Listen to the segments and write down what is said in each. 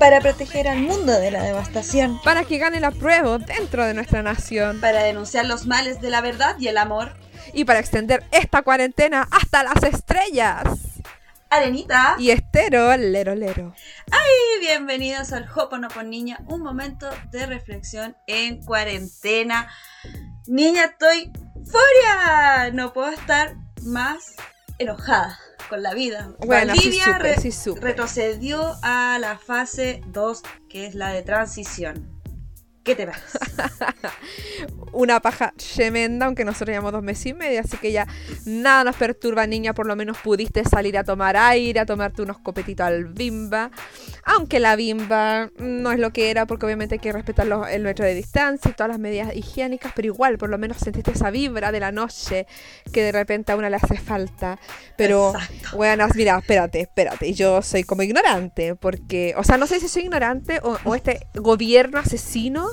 Para proteger al mundo de la devastación. Para que gane la prueba dentro de nuestra nación. Para denunciar los males de la verdad y el amor. Y para extender esta cuarentena hasta las estrellas. Arenita. Y Estero, lero lero. ¡Ay! Bienvenidos al Hoponopo Niña, un momento de reflexión en cuarentena. Niña, estoy furia. No puedo estar más enojada con la vida. Bueno, Valdivia sí, supe, re- sí retrocedió a la fase 2, que es la de transición. ¿Qué te parece? Una paja tremenda, aunque nosotros llevamos dos meses y medio, así que ya nada nos perturba, niña. Por lo menos pudiste salir a tomar aire, a tomarte unos copetitos al bimba. Aunque la bimba no es lo que era, porque obviamente hay que respetar los- el metro de distancia y todas las medidas higiénicas, pero igual, por lo menos sentiste esa vibra de la noche que de repente a una le hace falta. Pero, Exacto. bueno, mira, espérate, espérate. Yo soy como ignorante, porque, o sea, no sé si soy ignorante o, o este gobierno asesino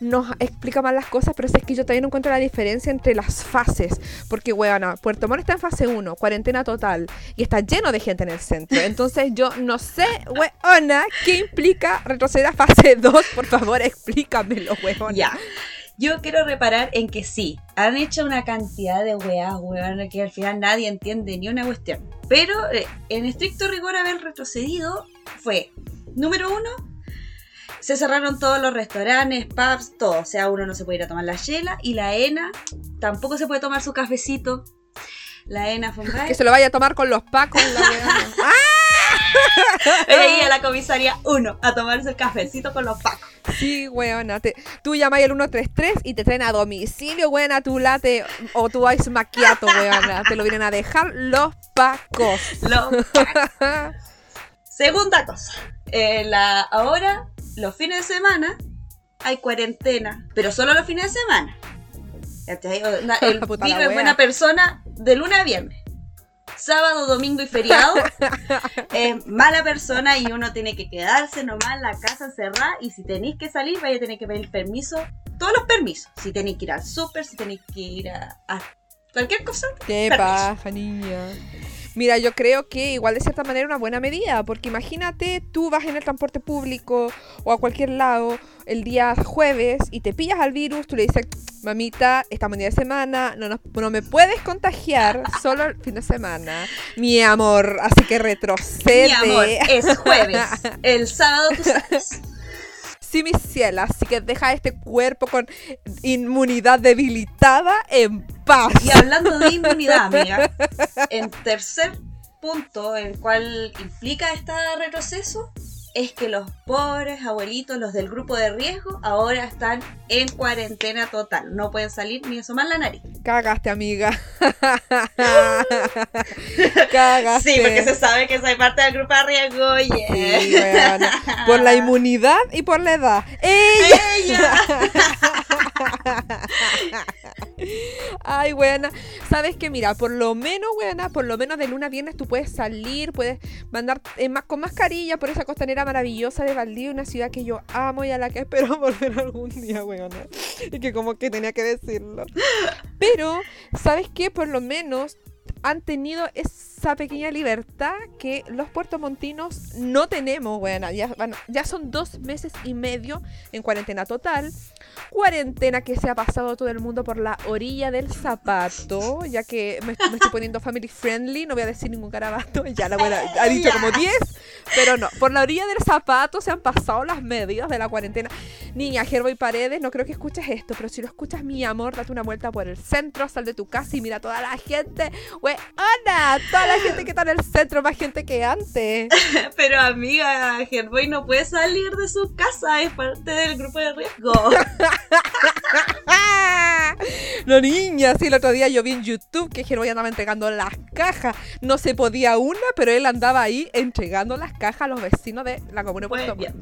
nos explica mal las cosas, pero si es que yo todavía no encuentro la diferencia entre las fases. Porque, weona, Puerto Montt está en fase 1, cuarentena total, y está lleno de gente en el centro. Entonces, yo no sé, weona, qué implica retroceder a fase 2. Por favor, explícamelo, weona. Ya. Yo quiero reparar en que sí, han hecho una cantidad de weas, weón, que al final nadie entiende ni una cuestión. Pero eh, en estricto rigor haber retrocedido fue, número uno, se cerraron todos los restaurantes, pubs, todo. O sea, uno no se puede ir a tomar la chela y la ENA tampoco se puede tomar su cafecito. La ENA fue un Que se lo vaya a tomar con los pacos, la. Ella a la comisaría 1 a tomarse el cafecito con los pacos. Sí, weona. Te, tú llamas al 133 y te traen a domicilio, weona, tu latte o tu ice macchiato, weona. Te lo vienen a dejar los pacos. Los pacos. Segunda cosa, eh, la, ahora los fines de semana hay cuarentena, pero solo los fines de semana. El pibe es buena persona de lunes a viernes. Sábado, domingo y feriado es mala persona y uno tiene que quedarse nomás en la casa encerrada y si tenéis que salir vaya a tener que pedir permiso, todos los permisos. Si tenéis que ir al súper, si tenéis que ir a, a cualquier cosa. Qué permiso. paja, niña. Mira, yo creo que igual de cierta manera una buena medida, porque imagínate, tú vas en el transporte público o a cualquier lado el día jueves y te pillas al virus, tú le dices, mamita, estamos en día de semana, no, nos- no me puedes contagiar solo el fin de semana, mi amor, así que retrocede. Mi amor, es jueves. El sábado tú sabes. Sí, mi cielo, así que deja este cuerpo con inmunidad debilitada en paz. Y hablando de inmunidad, amiga, en tercer punto, el cual implica este retroceso, es que los pobres abuelitos, los del grupo de riesgo, ahora están en cuarentena total. No pueden salir ni asomar la nariz. Cagaste, amiga. Cagaste. Sí, porque se sabe que soy parte del grupo de riesgo. yeah. Sí, weona. Por la inmunidad y por la edad. ¡Ella! Ella. Ay, buena. Sabes que, mira, por lo menos, buena, por lo menos de luna a viernes tú puedes salir, puedes mandar eh, más, con mascarilla por esa costanera maravillosa de Valdivia, una ciudad que yo amo y a la que espero volver algún día, buena. Y que como que tenía que decirlo. Pero, ¿sabes qué? Por lo menos han tenido esa pequeña libertad que los puertomontinos no tenemos, buena. Ya, van- ya son dos meses y medio en cuarentena total. Cuarentena que se ha pasado todo el mundo por la orilla del zapato, ya que me, me estoy poniendo family friendly, no voy a decir ningún carabato, ya la buena ha dicho como 10, pero no, por la orilla del zapato se han pasado las medidas de la cuarentena. Niña, Gerboy Paredes, no creo que escuches esto, pero si lo escuchas, mi amor, date una vuelta por el centro, sal de tu casa y mira a toda la gente, weona, toda la gente que está en el centro, más gente que antes. Pero amiga, Herboy no puede salir de su casa, es parte del grupo de riesgo. No, niña, sí, el otro día yo vi en YouTube que Gerboy andaba entregando las cajas. No se podía una, pero él andaba ahí entregando las cajas a los vecinos de la comuna de Puerto. Montt.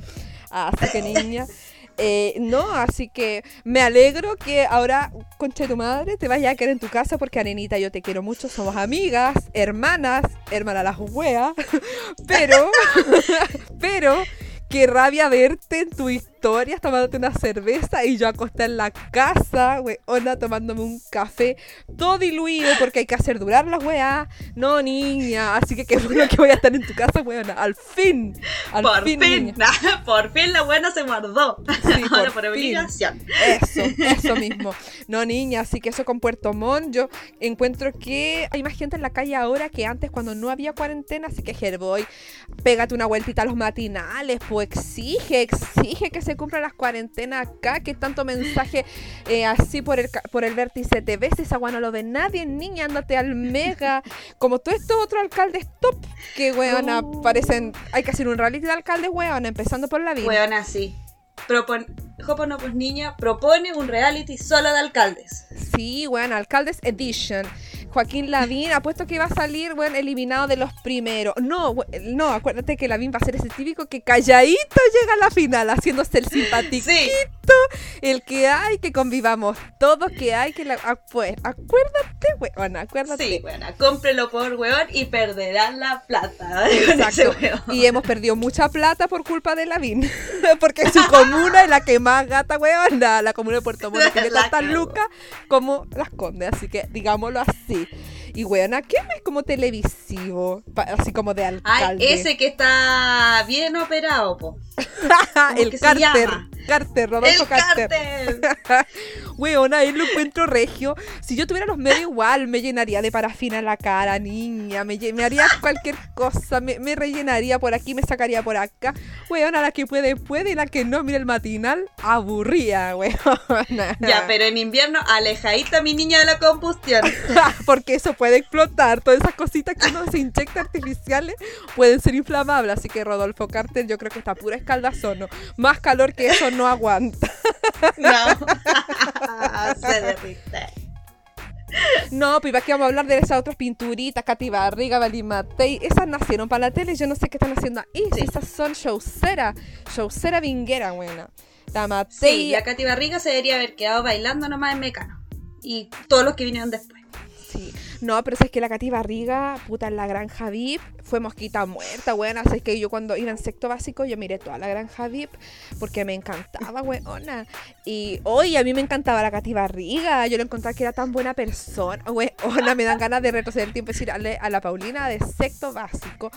Así que, niña. eh, no, así que me alegro que ahora, concha de tu madre, te vayas a quedar en tu casa porque Arenita, yo te quiero mucho, somos amigas, hermanas, hermana las weas, pero, pero qué rabia verte en tu historia tomándote una cerveza y yo acosté en la casa, weona, tomándome un café todo diluido porque hay que hacer durar la weá. No, niña, así que qué bueno que voy a estar en tu casa, weona. Al fin, al por fin, fin, por fin la buena se guardó. Sí, Ahora por por obligación. Eso, eso mismo. No, niña, así que eso con Puerto Montt, yo encuentro que hay más gente en la calle ahora que antes cuando no había cuarentena, así que Herboy, pégate una vueltita a los matinales, pues exige, exige que se cumplan las cuarentenas acá, que tanto mensaje eh, así por el, por el vértice TV, si esa agua no lo ve nadie, niña, ándate al mega, como todos estos otros alcaldes top, que weona, Uh. parecen, hay que hacer un reality de alcaldes, weona, empezando por la vida. Weona, sí. Propon... Jopo pues niña propone un reality solo de alcaldes. Sí, bueno, Alcaldes Edition. Joaquín Lavín, apuesto que iba a salir, bueno, eliminado de los primeros. No, no, acuérdate que Lavín va a ser ese típico que calladito llega a la final, haciéndose el simpático, Sí. el que hay, que convivamos todos, que hay, que la... ah, pues, acuérdate, weón, acuérdate. Sí, weona, cómprelo por weón y perderán la plata Exacto. Y hemos perdido mucha plata por culpa de Lavín. Porque su comuna es la que más gata, weón. La, la comuna de Puerto Montt tiene La tantas lucas como las condes. Así que digámoslo así. Y weona, ¿qué más como televisivo? Pa- así como de Ay, alcalde. ese que está bien operado, po. el que se Carter. llama? Carter, Rodolfo El Carter. Weona, él lo encuentro regio. Si yo tuviera los medios igual, me llenaría de parafina en la cara, niña. Me, me haría cualquier cosa. Me, me rellenaría por aquí, me sacaría por acá. Weona, la que puede, puede. Y la que no, mira el matinal, aburría, weona. Ya, pero en invierno, alejadita mi niña de la combustión. Porque eso puede explotar. Todas esas cositas que uno se inyecta artificiales pueden ser inflamables. Así que Rodolfo Carter, yo creo que está pura escaldazono. Más calor que eso no aguanta. No. Se derrite. No, pues aquí vamos a hablar de esas otras pinturitas, Katy Barriga, Vali Matei. Esas nacieron para la tele, yo no sé qué están haciendo ahí. Sí. esas son showcera, showcera vinguera, buena. La Sí, Matei. la Katy Barriga se debería haber quedado bailando nomás en Mecano. Y todos los que vinieron después. Sí. No, pero si es que la Katy Barriga, puta, en la granja VIP, fue mosquita muerta, weona. Así es que yo cuando iba en sexto básico, yo miré toda la granja VIP porque me encantaba, weona. Y hoy a mí me encantaba la Katy Barriga. Yo le encontraba que era tan buena persona, weona. Me dan ganas de retroceder el tiempo y decirle a la Paulina de sexto básico.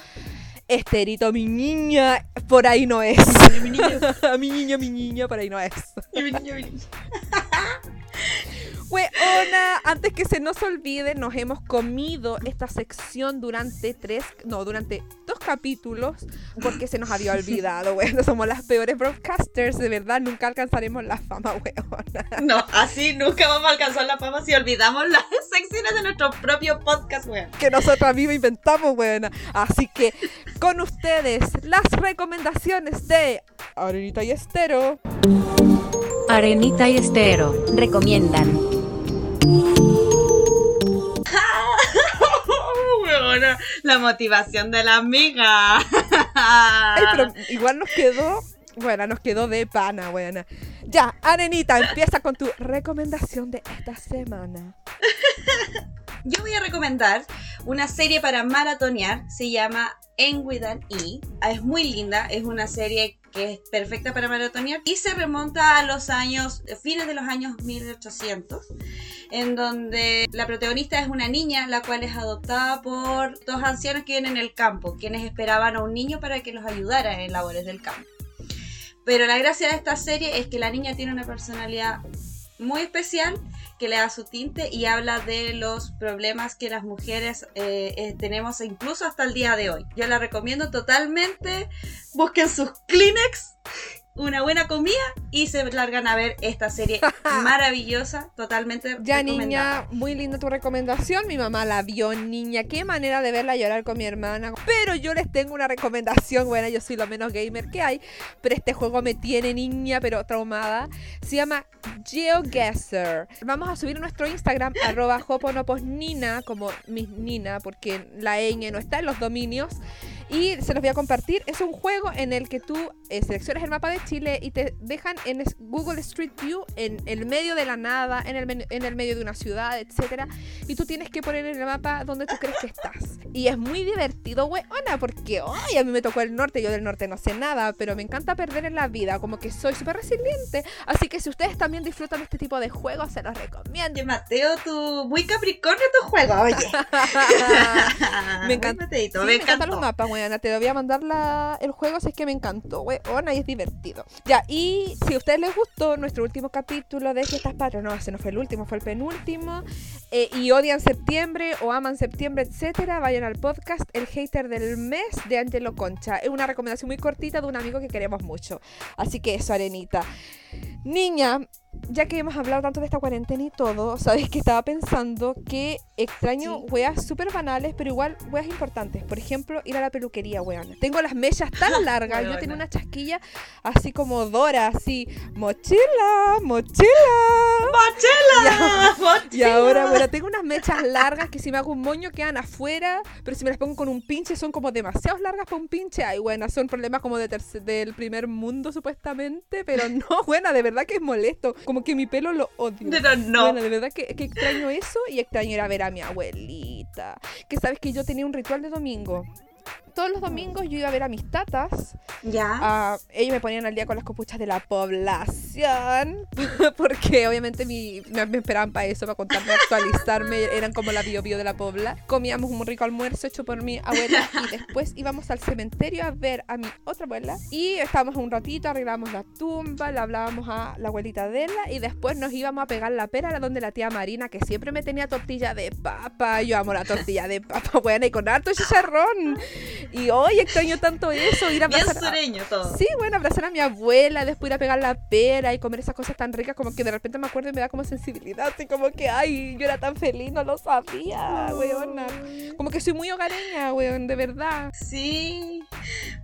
Esterito, mi niña, por ahí no es. Mi niño, mi niña, mi niña, por ahí no es. mi niño, mi niño. Weona, antes que se nos olvide, nos hemos comido esta sección durante tres, no, durante dos capítulos, porque se nos había olvidado, weona. Somos las peores broadcasters, de verdad, nunca alcanzaremos la fama, weona. No, así nunca vamos a alcanzar la fama si olvidamos las secciones de nuestro propio podcast, weón. Que nosotras mismas inventamos, weona. Así que, con ustedes, las recomendaciones de Arenita y Estero. Arenita y Estero recomiendan. La motivación de la amiga. Ay, pero igual nos quedó, bueno, nos quedó de pana, buena. Ya, Arenita, empieza con tu recomendación de esta semana. Yo voy a recomendar una serie para maratonear, se llama Enguidan E. Es muy linda, es una serie que es perfecta para maratonear y se remonta a los años, fines de los años 1800, en donde la protagonista es una niña, la cual es adoptada por dos ancianos que viven en el campo, quienes esperaban a un niño para que los ayudara en labores del campo. Pero la gracia de esta serie es que la niña tiene una personalidad muy especial que le da su tinte y habla de los problemas que las mujeres eh, eh, tenemos incluso hasta el día de hoy. Yo la recomiendo totalmente. Busquen sus Kleenex, una buena comida y se largan a ver esta serie maravillosa, totalmente Ya, niña, muy linda tu recomendación. Mi mamá la vio, niña. Qué manera de verla llorar con mi hermana. Pero yo les tengo una recomendación. Bueno, yo soy lo menos gamer que hay. Pero este juego me tiene, niña, pero traumada. Se llama GeoGuessr. Vamos a subir nuestro Instagram, arroba joponoposnina, como mis nina, porque la ñ no está en los dominios. Y se los voy a compartir. Es un juego en el que tú eh, seleccionas el mapa de Chile y te dejan en Google Street View en el medio de la nada, en el, en el medio de una ciudad, etcétera Y tú tienes que poner en el mapa donde tú crees que estás. Y es muy divertido, weona, porque hoy a mí me tocó el norte. Yo del norte no sé nada, pero me encanta perder en la vida. Como que soy súper resiliente. Así que si ustedes también disfrutan de este tipo de juegos, se los recomiendo. Oye, Mateo, tú muy capricornio tu juego, oye. Me encanta- Sí, me encantan los mapas, Te voy a mandar el juego si es que me encantó, weona, y es divertido. Ya, y si a ustedes les gustó nuestro último capítulo de Fiestas Patrias, no, ese no fue el último, fue el penúltimo, eh, y odian septiembre o aman septiembre, etcétera, vayan al podcast El Hater del Mes de Angelo Concha. Es una recomendación muy cortita de un amigo que queremos mucho. Así que eso, Arenita. Niña, ya que hemos hablado tanto de esta cuarentena y todo, sabes que estaba pensando que extraño Sí. weas súper banales, pero igual weas importantes. Por ejemplo, ir a la peluquería, weón. Tengo las mechas tan largas, yo tenía una chasquilla así como Dora, así, mochila, mochila. ¡Mochila! Y ahora, bueno, tengo unas mechas largas que si me hago un moño quedan afuera, pero si me las pongo con un pinche son como demasiado largas para un pinche. Ay, bueno, son problemas como de del primer mundo supuestamente, pero no, buena, de verdad que es molesto. Como que mi pelo lo odio. Pero no. Bueno, de verdad que, que extraño eso y extraño ir a ver a mi abuelita. Que sabes que yo tenía un ritual de domingo. Todos los domingos yo iba a ver a mis tatas. Ya. Ah, ellos me ponían al día con las copuchas de la población. Porque obviamente mi- me, me esperaban para eso, para contarme, actualizarme. Eran como la bio bio de la pobla. Comíamos un rico almuerzo hecho por mi abuela. Y después íbamos al cementerio a ver a mi otra abuela. Y estábamos un ratito, arreglábamos la tumba, le hablábamos a la abuelita de ella. Y después nos íbamos a pegar la pera a donde la tía Marina, que siempre me tenía tortilla de papa. Yo amo la tortilla de papa, buena, y con harto chicharrón. Y hoy extraño tanto eso, ir a Bien abrazar a- sureño todo. Sí, bueno, abrazar a mi abuela, después ir a pegar la pera y comer esas cosas tan ricas, como que de repente me acuerdo y me da como sensibilidad, así como que, ay, yo era tan feliz, no lo sabía, weona. Como que soy muy hogareña, weón, de verdad. Sí.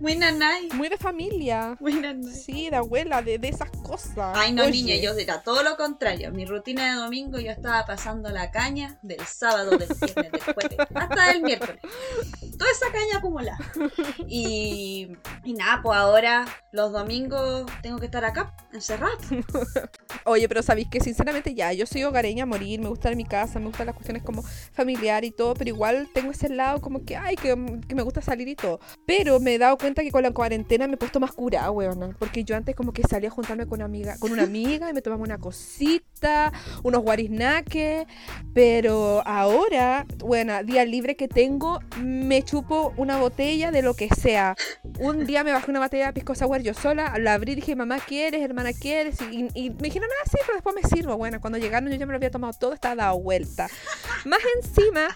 Muy nanay. Muy de familia. Muy nanay. Sí, de abuela, de, de esas cosas. Ay, no, Oye, niña, yo era todo lo contrario. Mi rutina de domingo yo estaba pasando la caña del sábado, del viernes, del jueves, hasta el miércoles. Toda esa caña acumulada. Y, y nada, pues ahora los domingos tengo que estar acá, encerrada. Oye, pero sabéis que sinceramente ya, yo soy hogareña a morir, me gusta mi casa, me gustan las cuestiones como familiar y todo, pero igual tengo ese lado como que, ay, que, que me gusta salir y todo. Pero me he dado cuenta que con la cuarentena me he puesto más curada, weona, porque yo antes como que salía a juntarme con una amiga, con una amiga y me tomaba una cosita, unos guariznaques, pero ahora, bueno, día libre que tengo, me chupo una botella de lo que sea. Un día me bajé una botella de pisco sour yo sola, la abrí y dije, mamá, ¿quieres? Hermana, ¿quieres? Y, y me dijeron, ah, sí, pero después me sirvo. Bueno, cuando llegaron yo ya me lo había tomado todo, estaba dado vuelta. Más encima...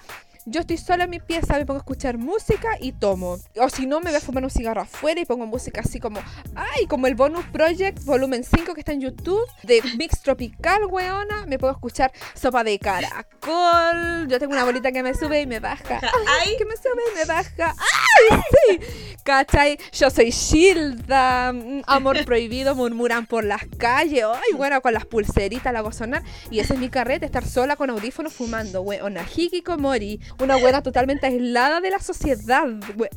Yo estoy sola en mi pieza, me pongo a escuchar música y tomo. O si no, me voy a fumar un cigarro afuera y pongo música así como, ay, como el bonus project volumen 5 que está en YouTube, de Mix Tropical, weona. Me puedo escuchar sopa de caracol. Yo tengo una bolita que me sube y me baja. Ay, Que me sube y me baja. ¡Ay, sí! ¿Cachai? Yo soy Shilda. mm, Amor prohibido, murmuran por las calles. Ay, bueno, con las pulseritas la hago sonar. Y ese es mi carrete, estar sola con audífonos fumando. Weona, Hikikomori. Una buena totalmente aislada de la sociedad.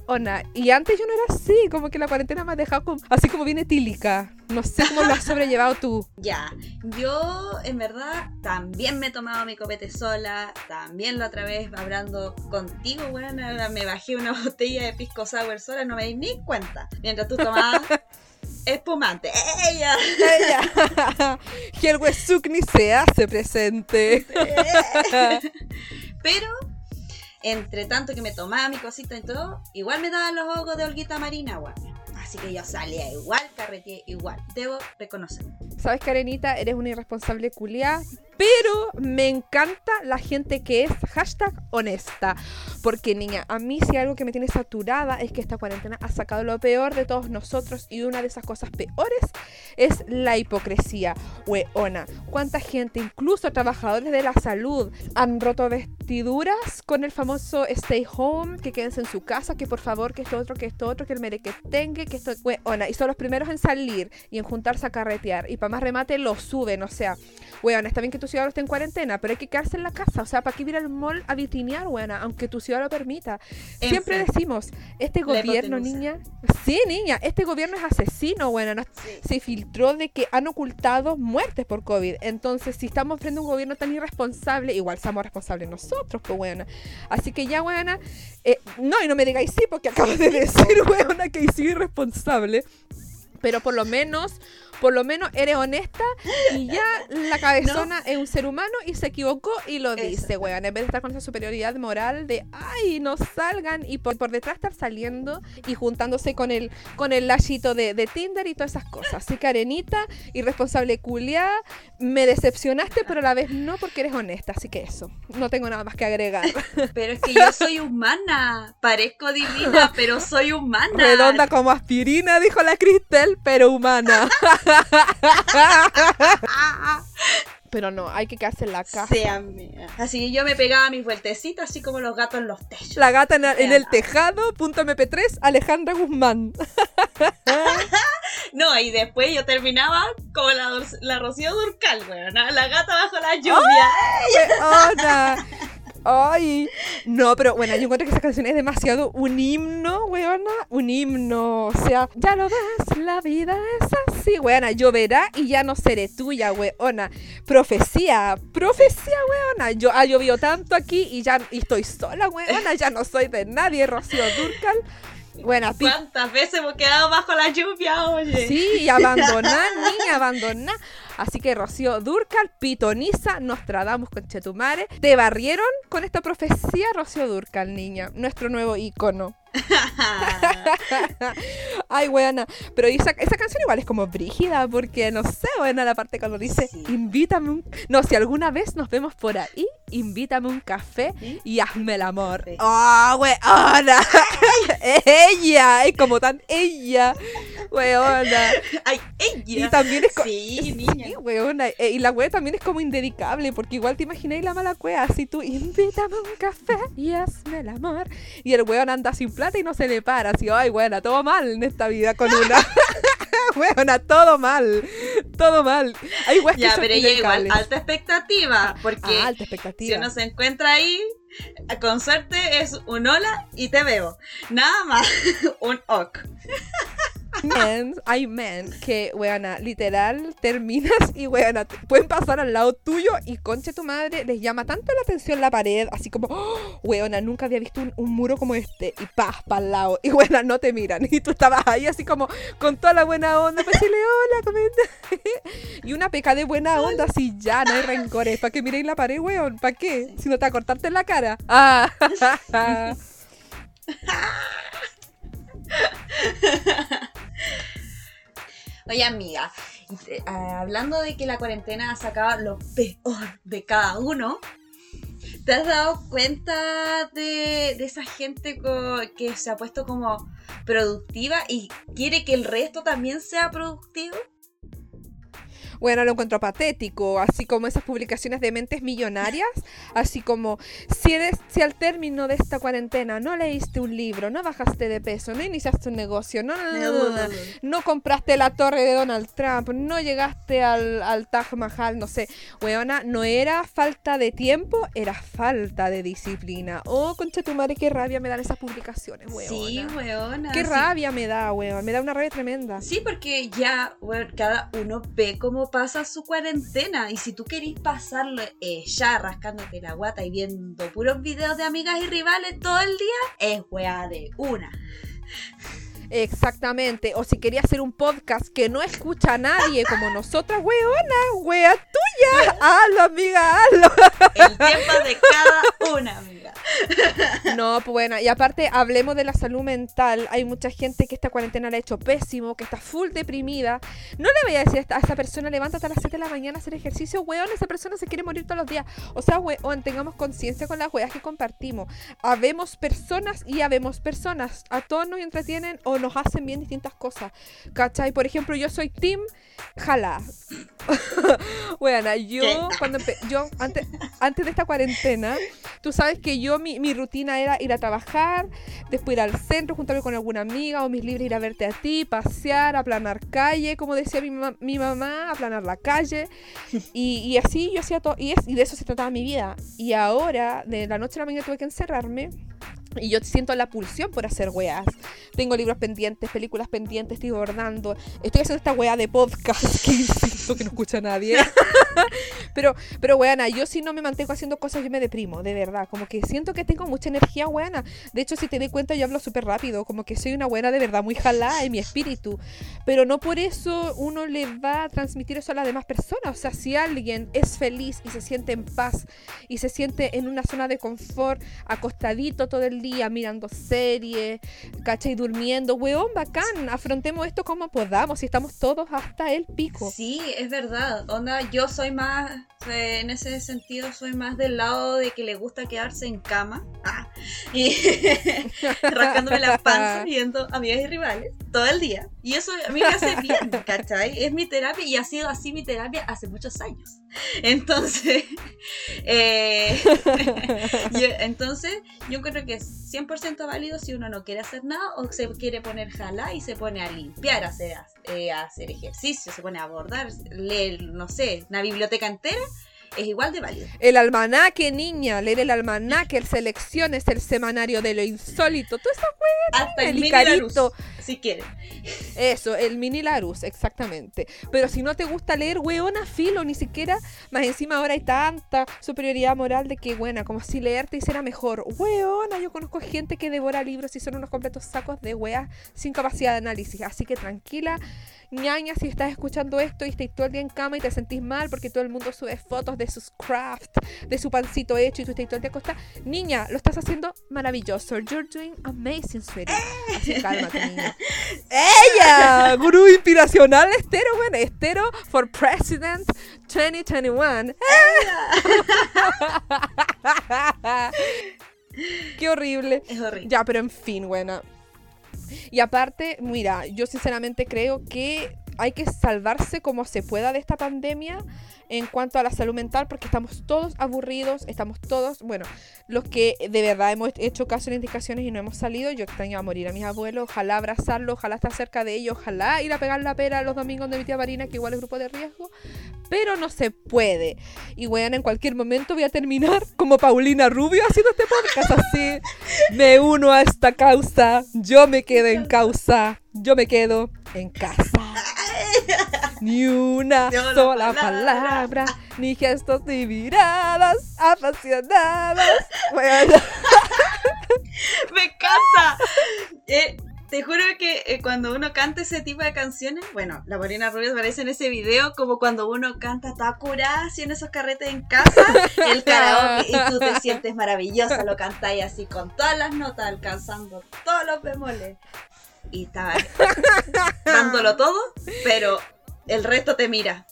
Weona. Y antes yo no era así. Como que la cuarentena me ha dejado como- así como viene tílica. No sé cómo lo has sobrellevado tú. ya. Yo, en verdad, también me he tomado mi copete sola. También la otra vez hablando contigo, bueno, me bajé una botella de pisco sour sola, no me di ni cuenta. Mientras tú tomabas espumante. ¡Ella! Ella. Helwe Sukni se hace presente. Pero, entre tanto que me tomaba mi cosita y todo, igual me daban los ojos de Olguita Marina, weón. Así que yo salía igual, carreteé igual. Debo reconocer. Sabes, Karenita, eres una irresponsable culiá, pero me encanta la gente que es hashtag honesta. Porque, niña, a mí si algo que me tiene saturada es que esta cuarentena ha sacado lo peor de todos nosotros y una de esas cosas peores es la hipocresía. Weona, cuánta gente, incluso trabajadores de la salud, han roto vestiduras con el famoso stay home, que quédense en su casa, que por favor, que esto otro, que esto otro, que el merequetengue, que esto, weona, y son los primeros en salir y en juntarse a carretear. Y para más remate lo suben, o sea, weona, está bien que tú ciudad no esté en cuarentena, pero hay que quedarse en la casa. O sea, ¿para qué ir al mall a vitrinear, buena? Aunque tu ciudad lo permita. Siempre decimos, este gobierno, niña. Sí, niña, este gobierno es asesino, buena. Nos- Sí. Se filtró de que han ocultado muertes por COVID. Entonces, si estamos frente a un gobierno tan irresponsable, igual somos responsables nosotros, pues, buena. Así que ya, buena. eh, no, y no me digáis sí, porque acabas de decir, buena, que soy irresponsable. Pero por lo menos, por lo menos eres honesta y ya la cabezona es un ser humano y se equivocó y lo Eso. dice, weón. En vez de estar con esa superioridad moral de, ay, no salgan y por, por detrás estar saliendo y juntándose con el, con el lachito de, de Tinder y todas esas cosas. Así que Arenita, irresponsable culiá, me decepcionaste, pero a la vez no porque eres honesta. Así que eso, no tengo nada más que agregar. Pero es que yo soy humana. Parezco divina, pero soy humana. Redonda como aspirina, dijo la Cristel, pero humana. Pero no, hay que quedarse en la casa. Sí, amiga. Así que yo me pegaba mis vueltecitas, así como los gatos en los techos. La gata en, en el tejado, punto MP3, Alejandra Guzmán. No, y después yo terminaba como la, Dulce- la Rocío Durcal, weón. La gata bajo la lluvia. Weona. Ay, no, pero bueno, yo encuentro que esa canción es demasiado un himno, weona, un himno. O sea, ya lo ves, la vida es así, weona. Lloverá y ya no seré tuya, weona. Profecía, profecía, weona. Yo ha llovido tanto aquí y ya y estoy sola, weona. Ya no soy de nadie, Rocío Durcal. Buena, pi- ¿Cuántas veces hemos quedado bajo la lluvia, oye? Sí, y abandonar, niña, abandonar. Así que Rocío Durcal, pitoniza, Nostradamus con Chetumare. Te barrieron con esta profecía, Rocío Durcal, niña. Nuestro nuevo ícono. Ay, buena. Pero esa, esa canción igual es como brígida, porque no sé, buena la parte cuando dice, Sí. invítame un... No, si alguna vez nos vemos por ahí, invítame un café ¿Sí? y hazme el amor. Sí. ¡Oh, weona! ella, es como tan ella, weona. Ay, ella. Y también es co- Sí, niña. Weona. eh, y la wea también es como indedicable, porque igual te imagináis la mala wea, si tú invítame un café y hazme el amor. Y el weón anda sin plata y no se le para, así, ay, weona, todo mal en esta vida con una. weona, todo mal, todo mal. Hay Ya, pero ella igual, alta expectativa, porque Ah, alta si expectativa. uno se encuentra ahí, con suerte es un hola y te veo. Nada más, un ok. Men, hay men que, weona, literal, terminas y, weona, te- pueden pasar al lado tuyo y conche tu madre, les llama tanto la atención la pared, así como, "Oh, weona, nunca había visto un, un muro como este, y paz, para al lado, y weona, no te miran, y tú estabas ahí así como, con toda la buena onda, para decirle, hola, comenta, y una peca de buena onda, así ya, no hay rencores, ¿para que miréis la pared, weón? ¿Para qué? Si no te va a cortarte en la cara. Ah, Oye, amiga, ah, hablando de que la cuarentena ha sacado lo peor de cada uno, ¿te has dado cuenta de, de esa gente que se ha puesto como productiva y quiere que el resto también sea productivo? Bueno, lo encuentro patético, así como esas publicaciones de mentes millonarias, así como si eres, si al término de esta cuarentena no leíste un libro, no bajaste de peso, no iniciaste un negocio, no, no, no, no, no, no compraste la torre de Donald Trump, no llegaste al, al Taj Mahal, no sé, weona, no era falta de tiempo, era falta de disciplina. Oh, concha tu madre, qué rabia me dan esas publicaciones, weona. Sí, weona. Qué rabia me da, weón, me da una rabia tremenda. Sí, porque ya, weón, cada uno ve cómo pasa su cuarentena. Y si tú querís pasarlo eh, ya rascándote la guata y viendo puros videos de amigas y rivales todo el día, es weá de una. Exactamente. O si quería hacer un podcast que no escucha a nadie como nosotras, weona, wea tuya. Hazlo, amiga, hazlo. El tiempo de cada una, amiga. No, pues bueno, y aparte hablemos de la salud mental. Hay mucha gente que esta cuarentena le ha hecho pésimo, que está full deprimida. No le voy a decir a esta- a esa persona, levántate a las 7 de la mañana a hacer ejercicio, weón, esa persona se quiere morir todos los días. O sea, weón, tengamos conciencia con las weas que compartimos. Habemos personas y habemos personas. A todos nos entretienen o nos hacen bien distintas cosas. ¿Cachai? Por ejemplo, yo soy Tim Jala. bueno, yo ¿Qué? cuando yo antes, antes de esta cuarentena Tú sabes que yo, mi, mi rutina era ir a trabajar, después ir al centro, juntarme con alguna amiga o mis libros ir a verte a ti, pasear, aplanar calle, como decía mi, ma- mi mamá, aplanar la calle. Y, y así yo hacía todo, y, es- y de eso se trataba mi vida. Y ahora, de la noche a la mañana tuve que encerrarme. Y yo siento la pulsión por hacer weas. Tengo libros pendientes, películas pendientes, estoy bordando. Estoy haciendo esta wea de podcast que insisto que no escucha nadie. pero, pero weana, yo si no me mantengo haciendo cosas, yo me deprimo, de verdad. Como que siento que tengo mucha energía weana. De hecho, si te doy cuenta, yo hablo súper rápido. Como que soy una buena de verdad, muy jalada en mi espíritu. Pero no por eso uno le va a transmitir eso a las demás personas. O sea, si alguien es feliz y se siente en paz y se siente en una zona de confort, acostadito todo el día, mirando series, ¿cachai? Durmiendo, weón, bacán. Afrontemos esto como podamos y estamos todos hasta el pico. Sí, es verdad. Onda, yo soy más, eh, en ese sentido, soy más del lado de que le gusta quedarse en cama. Ah, y rascándome la panza viendo amigas y rivales todo el día. Y eso a mí me hace bien, ¿cachai? Es mi terapia y ha sido así mi terapia hace muchos años. Entonces, eh, yo, entonces yo creo que es 100% válido si uno no quiere hacer nada o se quiere poner jala y se pone a limpiar, a hacer, eh, a hacer ejercicio, se pone a abordar, leer, no sé, una biblioteca entera, es igual de válido. El almanaque, niña, leer el almanaque, el selecciones, el semanario de lo insólito, todo eso, Hasta el, el mini. Larus, si quieren. Eso, el mini Larus, exactamente. Pero si no te gusta leer, weona, filo, ni siquiera, más encima ahora hay tanta superioridad moral de que, buena, como si leer te hiciera mejor. Weona, yo conozco gente que devora libros y son unos completos sacos de weas sin capacidad de análisis. Así que tranquila, ñaña, si estás escuchando esto y estás todo el día en cama y te sentís mal porque todo el mundo sube fotos de sus craft, de su pancito hecho y tú estás todo el día acostada. Niña, lo estás haciendo maravilloso. You're doing amazing, sweetie. Así cálmate, niña. ¡Ella! Gurú inspiracional estero, bueno, estero for President 2021. Qué horrible. Es horrible. Ya, pero en fin, buena. Y aparte, mira, yo sinceramente creo que hay que salvarse como se pueda de esta pandemia en cuanto a la salud mental, porque estamos todos aburridos, estamos todos, bueno, los que de verdad hemos hecho caso en indicaciones y no hemos salido, yo extraño a morir a mis abuelos, ojalá abrazarlos, ojalá estar cerca de ellos, ojalá ir a pegar la pera los domingos de mi tía Marina, que igual es grupo de riesgo, pero no se puede. Y bueno, en cualquier momento voy a terminar como Paulina Rubio haciendo este podcast así. Me uno a esta causa, yo me quedo en causa, yo me quedo en casa. Ni una sola palabra. palabra, ni gestos ni miradas apasionadas. Bueno, ¡Me encanta! Eh, te juro que eh, cuando uno canta ese tipo de canciones, bueno, la Marina Rubio aparece en ese video como cuando uno canta Takura así en esos carretes en casa, el karaoke, y tú te sientes maravillosa, lo cantáis así con todas las notas, alcanzando todos los bemoles. Y estaba dándolo todo, pero el resto te mira.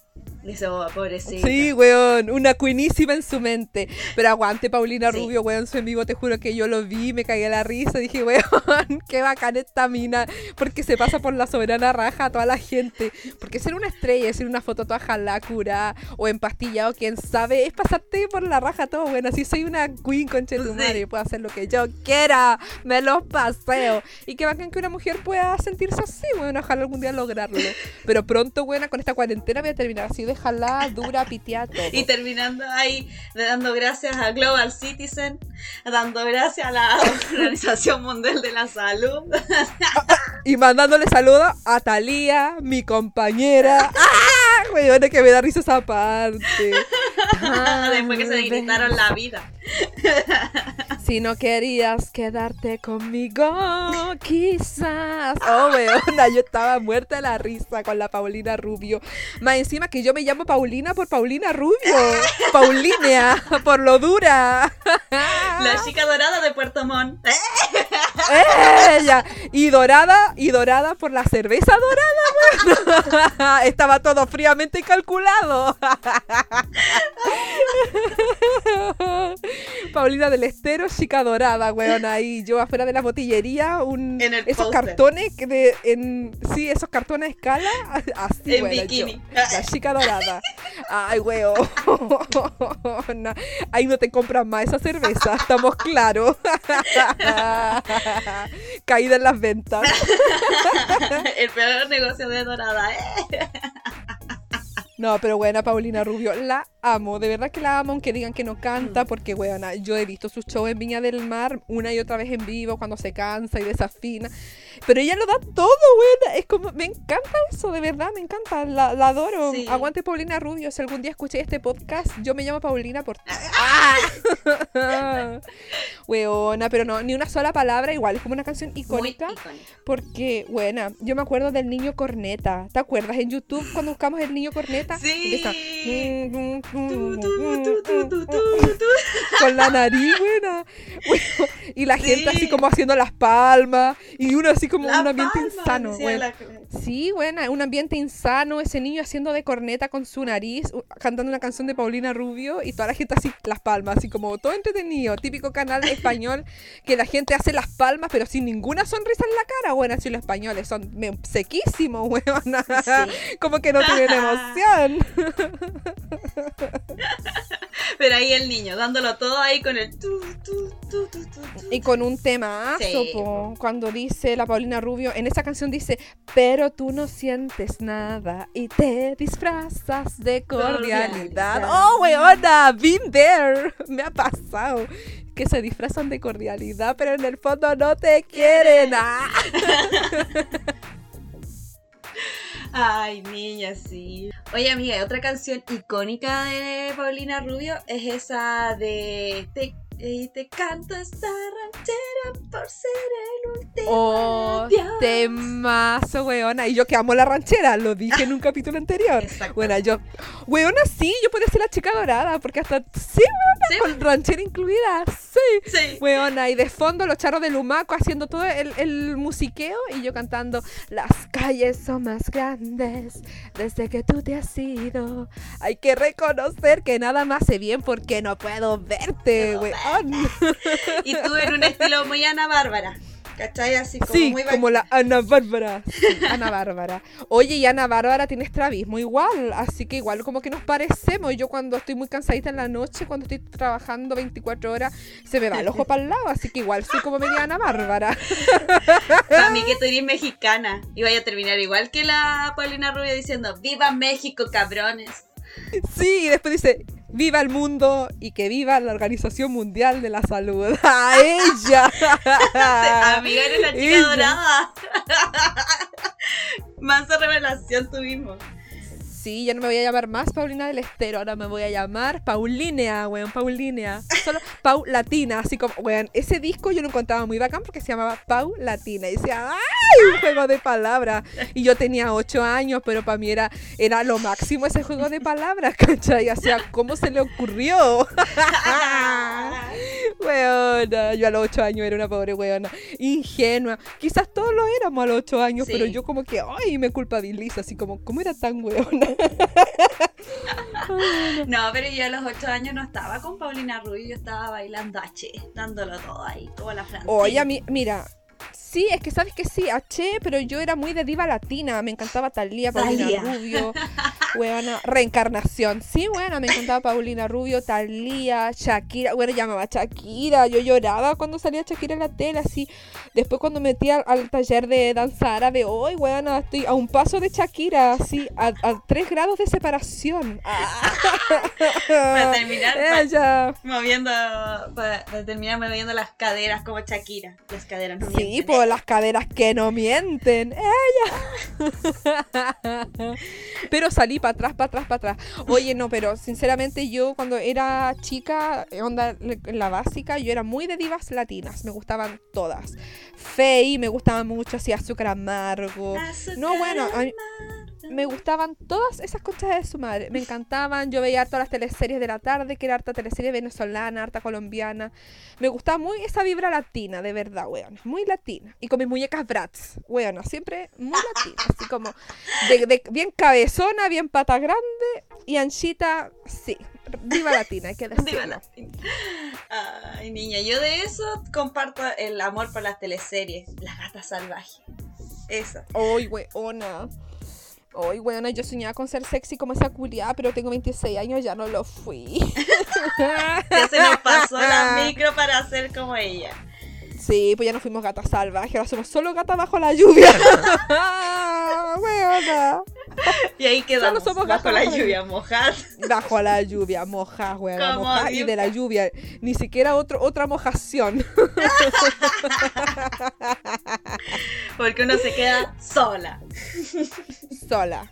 Dice, oh, pobrecita. Sí, weón, una cuinísima en su mente. Pero aguante, Paulina Sí. Rubio, weón, su en vivo, te juro que yo lo vi, me cagué la risa, dije, weón, qué bacán esta mina, porque se pasa por la soberana raja a toda la gente. Porque ser una estrella, ser una foto toda jalacura o empastillado, quién sabe, es pasarte por la raja todo, bueno, así soy una queen con Sí. madre, puedo hacer lo que yo quiera, me los paseo. Y qué bacán que una mujer pueda sentirse así, weón, ojalá algún día lograrlo. Pero pronto, buena, con esta cuarentena voy a terminar así de jalá, dura, piteada, todo. Y terminando ahí dando gracias a Global Citizen, dando gracias a la Organización Mundial de la Salud. Y mandándole saludos a Talía, mi compañera. ¡Ah! Weón, que me da risa esa parte. Después que se gritaron la vida. Si no querías quedarte conmigo, quizás. Oh, weona, yo estaba muerta de la risa con la Paulina Rubio. Más encima que yo me llamo Paulina por Paulina Rubio. Paulinea, por lo dura. La chica dorada de Puerto Montt. Ella. Y dorada, y dorada por la cerveza dorada, bueno. Estaba todo fríamente calculado. Paulina del Estero, chica dorada, weón, ahí yo afuera de la botillería, un, En el esos cartones que de, en, sí, esos cartones a escala, así, En weón, yo, la chica dorada. Ay, weón, ahí no te compran más esa cerveza, estamos claros. Caída en las ventas. El peor negocio de Dorada, ¿eh? No, pero buena Paulina Rubio, la amo, de verdad que la amo, aunque digan que no canta, Mm. porque buena, yo he visto sus shows en Viña del Mar una y otra vez en vivo cuando se cansa y desafina, pero ella lo da todo, buena, es como, me encanta eso, de verdad, me encanta, la, la adoro. Sí. Aguante Paulina Rubio, si algún día escuché este podcast, yo me llamo Paulina por ti. Weona, pero no, ni una sola palabra, igual, es como una canción icónica. Porque, buena, yo me acuerdo del niño corneta. ¿Te acuerdas? En YouTube, cuando buscamos el niño corneta, Sí. tu. con la nariz, buena. Bueno, y la gente Sí. así como haciendo las palmas. Y uno así como La un ambiente palma, insano. la- Sí, buena, un ambiente insano. Ese niño haciendo de corneta con su nariz, cantando una canción de Paulina Rubio. Y toda la gente así, las palmas, así como todo entretenido. Típico canal español que la gente hace las palmas, pero sin ninguna sonrisa en la cara. Bueno, así los españoles son sequísimos. Sí. Como que no tienen emoción. Pero ahí el niño, dándolo todo ahí con el tu, tu, tu, tu, tu, tu. Y con un temazo, Sí, po, cuando dice la Paulina Rubio, en esa canción dice, pero tú no sientes nada y te disfrazas de cordialidad. Cordialidad. Oh, weona, been there, me ha pasado. Que se disfrazan de cordialidad, pero en el fondo no te quieren. Ah. Ay, niña, sí. Oye, amiga, otra canción icónica de Paulina Rubio es esa de Te, eh, te canto esta ranchera por ser el último. Oh, adiós. temazo, weona. Y yo que amo la ranchera, lo dije en un capítulo anterior. Bueno, yo, weona, sí, yo podría ser la chica dorada, porque hasta, sí, weona, Sí. con ranchera incluida, sí. Sí. Weona, y de fondo los charros de Lumaco haciendo todo el, el musiqueo y yo cantando Las calles son más grandes desde que tú te has ido. Hay que reconocer que nada más sé bien porque no puedo verte, Puedo Y tú en un estilo muy Ana Bárbara. ¿Cachai? Así como Sí, muy como la Ana Bárbara. Sí, Ana Bárbara. Oye, y Ana Bárbara tiene estrabismo igual, así que igual como que nos parecemos. Yo cuando estoy muy cansadita en la noche, cuando estoy trabajando 24 horas, se me va el ojo para el lado, así que igual soy como media Ana Bárbara. Mí que tú eres mexicana. Y vaya a terminar igual que la Paulina Rubio diciendo ¡Viva México, cabrones! Sí, y después dice, viva el mundo y que viva la Organización Mundial de la Salud. ¡A ella! Amiga, eres la chica Ella. dorada. Mansa revelación tuvimos. Sí, ya no me voy a llamar más Paulina del Estero, ahora me voy a llamar Paulinea, weón, Paulinea. Solo Pau Latina, así como, weón, ese disco yo lo encontraba muy bacán porque se llamaba Pau Latina. Y decía, ¡ay! Un juego de palabras. Y yo tenía ocho años, pero para mí era, era lo máximo ese juego de palabras, ¿cachai? O sea, ¿cómo se le ocurrió? Weona, yo a los ocho años era una pobre weona, ingenua. Quizás todos lo éramos a los ocho años, Sí. pero yo como que, ay, me culpabilizo, así como, ¿cómo era tan weona? No, pero yo a los 8 años no estaba con Paulina Rubio, yo estaba bailando H, dándolo todo ahí, como la Francia. Oye, mira, sí, es que sabes que sí, H, pero yo era muy de diva latina, me encantaba Talía, Paulina. Rubio, weona, reencarnación, sí, bueno, me encantaba Paulina Rubio, Talía, Shakira, bueno, llamaba Shakira, yo lloraba cuando salía Shakira en la tele, así, después cuando metí al, al taller de danza árabe, hoy, weona, estoy a un paso de Shakira, así, a, a tres grados de separación. Para terminar, Ella. moviendo, para, para terminar moviendo las caderas como Shakira. Las caderas no Sí, mienten, por ¿eh? las caderas que no mienten. Ella. pero salí para atrás, para atrás, para atrás. Oye, no, pero sinceramente yo cuando era chica, eh, onda la básica, yo era muy de divas latinas. Me gustaban todas. Fey, me gustaba mucho, así azúcar amargo. Azúcar No, bueno, amargo. Me gustaban todas esas conchas de su madre. Me encantaban. Yo veía todas las teleseries de la tarde, que era harta teleserie venezolana, harta colombiana. Me gustaba muy esa vibra latina, de verdad, weón. Muy latina. Y con mis muñecas Bratz, weón. Siempre muy latina. Así como de, de- bien cabezona, bien pata grande y anchita, sí. Viva latina, hay que decirlo. Diva Latina. Ay, niña, yo de eso comparto el amor por las teleseries. La gata salvaje. Eso. Ay, weona. Ay, weona, yo soñaba con ser sexy como esa culiada, pero tengo 26 años, ya no lo fui. Ya se nos pasó la micro para ser como ella. Sí, pues ya no fuimos gatas salvajes, ahora somos solo gatas bajo la lluvia. weona. Y ahí quedamos. somos bajo la lluvia mojada. Bajo la lluvia, moja, weona, y de la lluvia. Ni siquiera otro, otra mojación. Porque uno se queda sola. sola.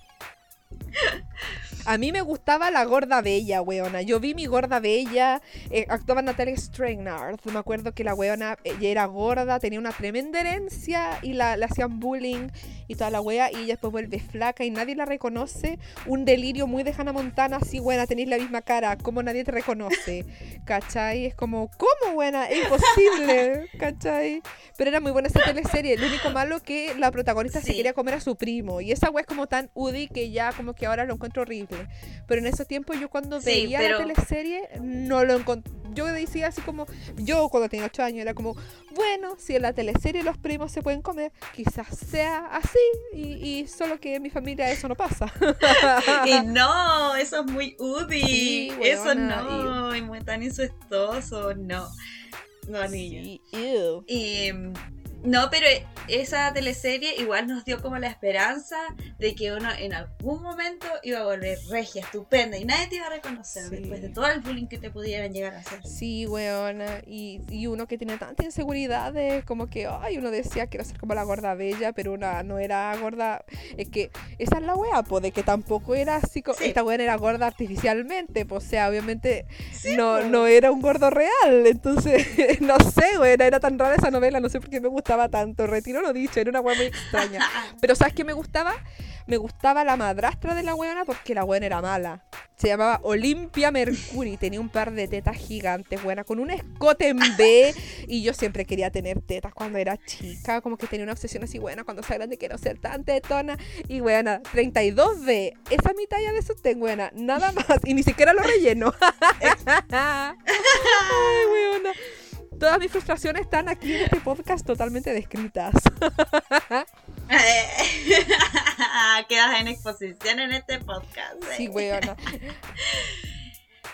A mí me gustaba la gorda bella, weona. Yo vi mi gorda bella. eh, actuaba Natalia Strainard. Me acuerdo que la weona ella era gorda, tenía una tremenda herencia y la, le hacían bullying y toda la wea. Y ella después vuelve flaca y nadie la reconoce. Un delirio muy de Hannah Montana, así, buena, tenéis la misma cara. ¿Cómo nadie te reconoce? ¿Cachai? Es como, ¿cómo, buena? Es imposible, ¿cachai? Pero era muy buena esa teleserie. Lo único malo que la protagonista se quería comer a su primo. Y esa wea es como tan Udi que ya como que ahora lo encuentro horrible. Pero en esos tiempos yo cuando Sí, veía pero- la teleserie no lo encontré. Yo decía así como, yo cuando tenía 8 años era como, bueno, si en la teleserie los primos se pueden comer, quizás sea así. Y, y solo que en mi familia eso no pasa. Y no, eso es muy UDI. Sí, eso no, y muy tan incestuoso, no. No, niña. Sí, ew. Y, mm, no, pero esa teleserie igual nos dio como la esperanza de que uno en algún momento iba a volver regia, estupenda y nadie te iba a reconocer Sí. después de todo el bullying que te pudieran llegar a hacer. Sí, weona. Y, y uno que tiene tanta inseguridades, como que, ay, uno decía quiero ser como la gorda bella, pero una no era gorda. Es que esa es la wea, pues, de que tampoco era así. Sí. Esta wea era gorda artificialmente, pues, o sea, obviamente no, no era un gordo real. Entonces, no sé, weona, era tan rara esa novela, no sé por qué me gustaba tanto. Retiro lo dicho, era una wea muy extraña. Pero ¿sabes qué me gustaba? Me gustaba la madrastra de la weona porque la weona era mala. Se llamaba Olimpia Mercury. Tenía un par de tetas gigantes, buena, con un escote en B. Y yo siempre quería tener tetas cuando era chica. Como que tenía una obsesión así, buena, cuando sea grande quiero ser tan tetona. Y buena, 32B. Esa es mi talla de sostén, buena. Nada más. Y ni siquiera lo relleno. Ay, weona. Todas mis frustraciones están aquí en este podcast totalmente descritas. Quedas en exposición en este podcast. eh. Sí, weona.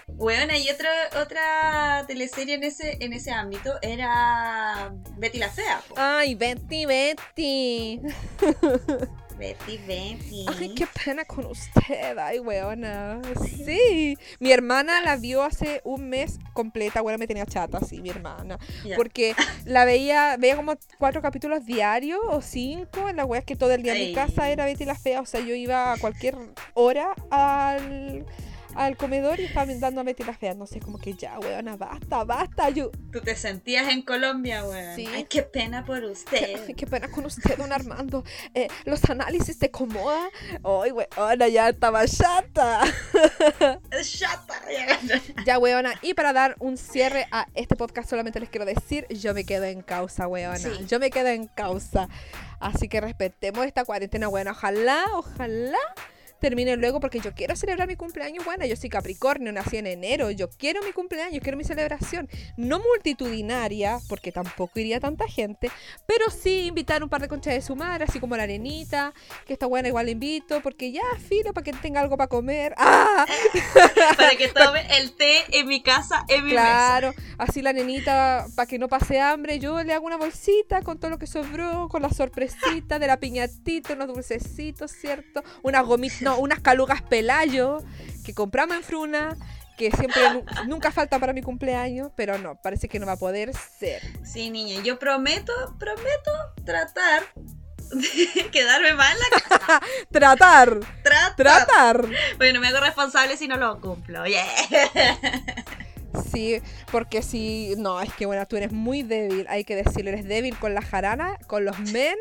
Bueno, y otra, otra teleserie en ese, en ese ámbito era Betty la Fea. po. Ay, Betty, Betty. Betty, Betty. Ay, qué pena con usted. Ay, weona. Sí. Mi hermana la vio hace un mes completa. Bueno, me tenía chata, sí, mi hermana. Porque la veía, veía como cuatro capítulos diarios o cinco. En la wea que todo el día en mi casa era Betty la Fea. O sea, yo iba a cualquier hora al, al comedor y estaba dando a Betty la Fea. No sé, como que ya, weona, basta, basta. Yo, Tú te sentías en Colombia, weón. Sí. Ay, qué pena por usted. Ay, qué pena con usted, don Armando. Eh, los análisis de Comoda. Ay, weona, ya estaba chata. Chata. Ya, weona. Y para dar un cierre a este podcast, solamente les quiero decir: yo me quedo en causa, weona. Sí. Yo me quedo en causa. Así que respetemos esta cuarentena, weona. Ojalá, ojalá termine luego porque yo quiero celebrar mi cumpleaños. Bueno, yo soy Capricornio, nací en enero. Yo quiero mi cumpleaños, quiero mi celebración. No multitudinaria, porque tampoco iría tanta gente, pero sí invitar un par de conchas de su madre, así como la arenita, que está buena, igual la invito, porque ya, filo, para que tenga algo para comer. ¡Ah! Para que tome el té en mi casa, en mi mesa. Claro, así la nenita, para que no pase hambre, yo le hago una bolsita con todo lo que sobró, con la sorpresita de la piñatita, unos dulcecitos, ¿cierto? Unas gomitas, no, unas calugas pelayo que compramos en Fruna, que siempre nu- nunca falta para mi cumpleaños, pero no, parece que no va a poder ser. Sí, niña, yo prometo, prometo tratar de quedarme mal en la casa. Tratar, Tratar. tratar. Bueno, me hago responsable si no lo cumplo. Yeah. Sí, porque si, no, es que bueno, tú eres muy débil, hay que decirlo, eres débil con la jarana, con los men.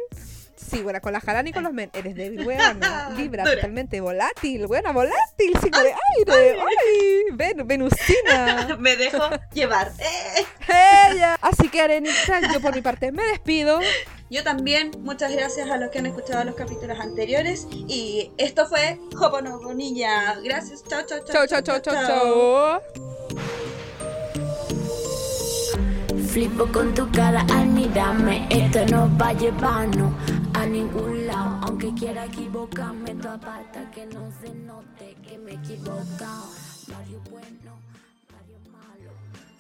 Sí, bueno, con la jarana y con los men. Eres débil, weona. Libra, Dura. totalmente volátil, buena, volátil, signo de aire. Ay, ven, venusina. Me dejo llevar. Eh. Ella. Así que, Arenita, yo por mi parte me despido. Yo también, muchas gracias a los que han escuchado los capítulos anteriores. Y esto fue Hoponopo Niña. Gracias, chao, chao, Chau, chau, chau, chau, chau. Flipo con tu cara al mirarme, esto no va a llevarnos a ningún lado. Aunque quiera equivocarme, tu aparta que no se note que me he equivocado.